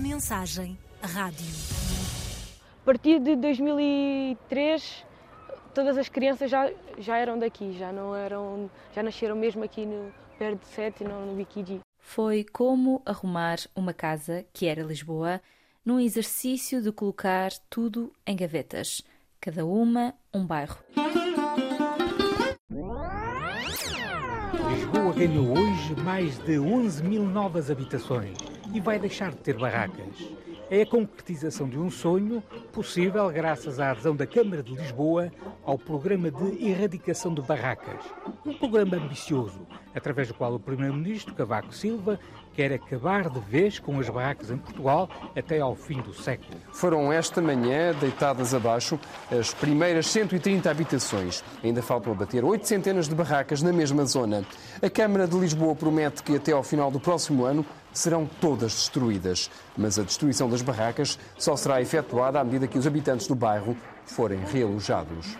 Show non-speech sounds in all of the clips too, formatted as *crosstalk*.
Mensagem Rádio. A partir de 2003, todas as crianças já, já eram daqui, já não eram, já nasceram mesmo aqui no perto de Sete, não no Bikiji. Foi como arrumar uma casa, que era Lisboa, num exercício de colocar tudo em gavetas, cada uma um bairro. Lisboa ganhou hoje mais de 11 mil novas habitações e vai deixar de ter barracas. É a concretização de um sonho possível graças à adesão da Câmara de Lisboa ao Programa de Erradicação de Barracas. Um programa ambicioso, através do qual o Primeiro-Ministro Cavaco Silva quer acabar de vez com as barracas em Portugal até ao fim do século. Foram esta manhã deitadas abaixo as primeiras 130 habitações. Ainda faltam abater oito centenas de barracas na mesma zona. A Câmara de Lisboa promete que até ao final do próximo ano serão todas destruídas. Mas a destruição das barracas só será efetuada à medida que os habitantes do bairro forem realojados.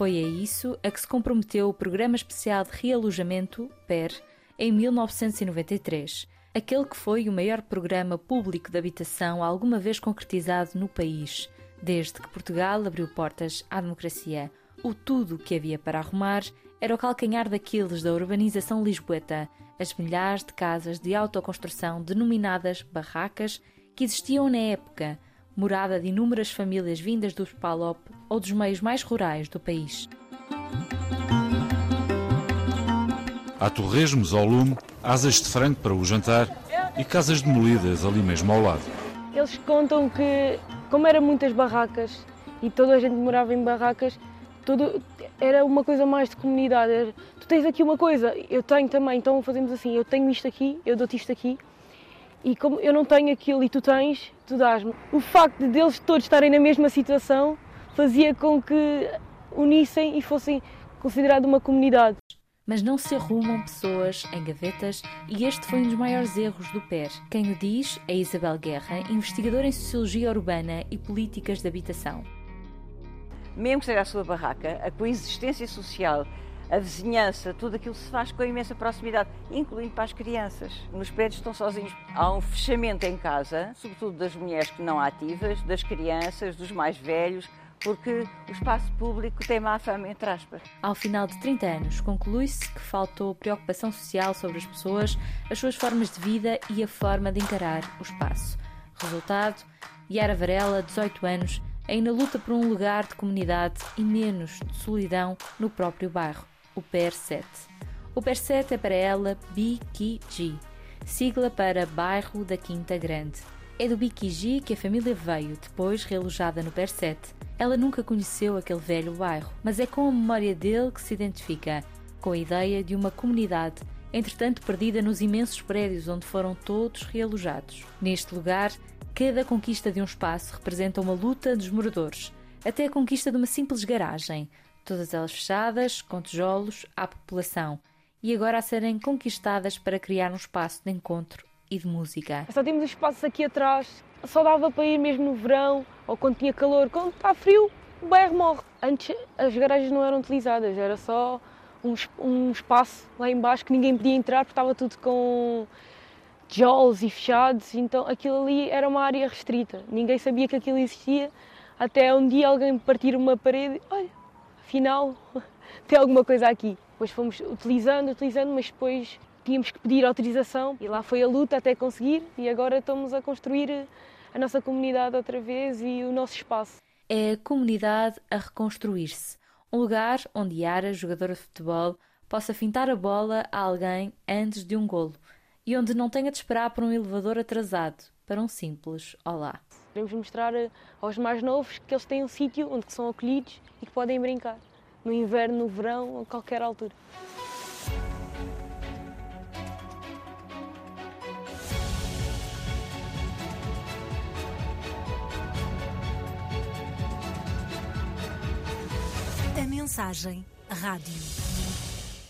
Foi a isso a que se comprometeu o Programa Especial de Realojamento, PER, em 1993, aquele que foi o maior programa público de habitação alguma vez concretizado no país, desde que Portugal abriu portas à democracia. O tudo que havia para arrumar era o calcanhar daqueles da urbanização lisboeta, as milhares de casas de autoconstrução denominadas barracas que existiam na época, morada de inúmeras famílias vindas dos PALOP ou dos meios mais rurais do país. Há torresmos ao lume, asas de frango para o jantar e casas demolidas ali mesmo ao lado. Eles contam que, como eram muitas barracas e toda a gente morava em barracas, tudo era uma coisa mais de comunidade. Era, tu tens aqui uma coisa, eu tenho também, então fazemos assim, eu tenho isto aqui, eu dou-te isto aqui, e como eu não tenho aquilo e tu tens, tu dás-me. O facto de eles todos estarem na mesma situação fazia com que unissem e fossem considerados uma comunidade. Mas não se arrumam pessoas em gavetas e este foi um dos maiores erros do PER. Quem o diz é Isabel Guerra, investigadora em Sociologia Urbana e Políticas de Habitação. Mesmo que seja a sua barraca, a coexistência social a vizinhança, tudo aquilo se faz com imensa proximidade, incluindo para as crianças. Nos prédios estão sozinhos. Há um fechamento em casa, sobretudo das mulheres que não ativas, das crianças, dos mais velhos, porque o espaço público tem má fama, entre aspas. Ao final de 30 anos, conclui-se que faltou preocupação social sobre as pessoas, as suas formas de vida e a forma de encarar o espaço. Resultado: Yara Varela, 18 anos, ainda luta por um lugar de comunidade e menos de solidão no próprio bairro o PER7. O PER7 é para ela BQG, sigla para Bairro da Quinta Grande. É do BQG que a família veio, depois realojada no PER7. Ela nunca conheceu aquele velho bairro, mas é com a memória dele que se identifica, com a ideia de uma comunidade, entretanto perdida nos imensos prédios onde foram todos realojados. Neste lugar, cada conquista de um espaço representa uma luta dos moradores, até a conquista de uma simples garagem, todas elas fechadas, com tijolos, à população, e agora a serem conquistadas para criar um espaço de encontro e de música. Só temos espaços aqui atrás, só dava para ir mesmo no verão ou quando tinha calor. Quando está frio, o bairro morre. Antes as garagens não eram utilizadas, era só um, um espaço lá embaixo que ninguém podia entrar porque estava tudo com tijolos e fechados, então aquilo ali era uma área restrita. Ninguém sabia que aquilo existia, até um dia alguém partir uma parede, olha, afinal *laughs* tem alguma coisa aqui. Depois fomos utilizando, utilizando, mas depois tínhamos que pedir autorização e lá foi a luta até conseguir e agora estamos a construir a nossa comunidade outra vez e o nosso espaço. É a comunidade a reconstruir-se. Um lugar onde Yara, jogadora de futebol, possa fintar a bola a alguém antes de um golo e onde não tenha de esperar por um elevador atrasado para um simples olá. Queremos mostrar aos mais novos que eles têm um sítio onde são acolhidos e que podem brincar, no inverno, no verão, a qualquer altura. A mensagem rádio.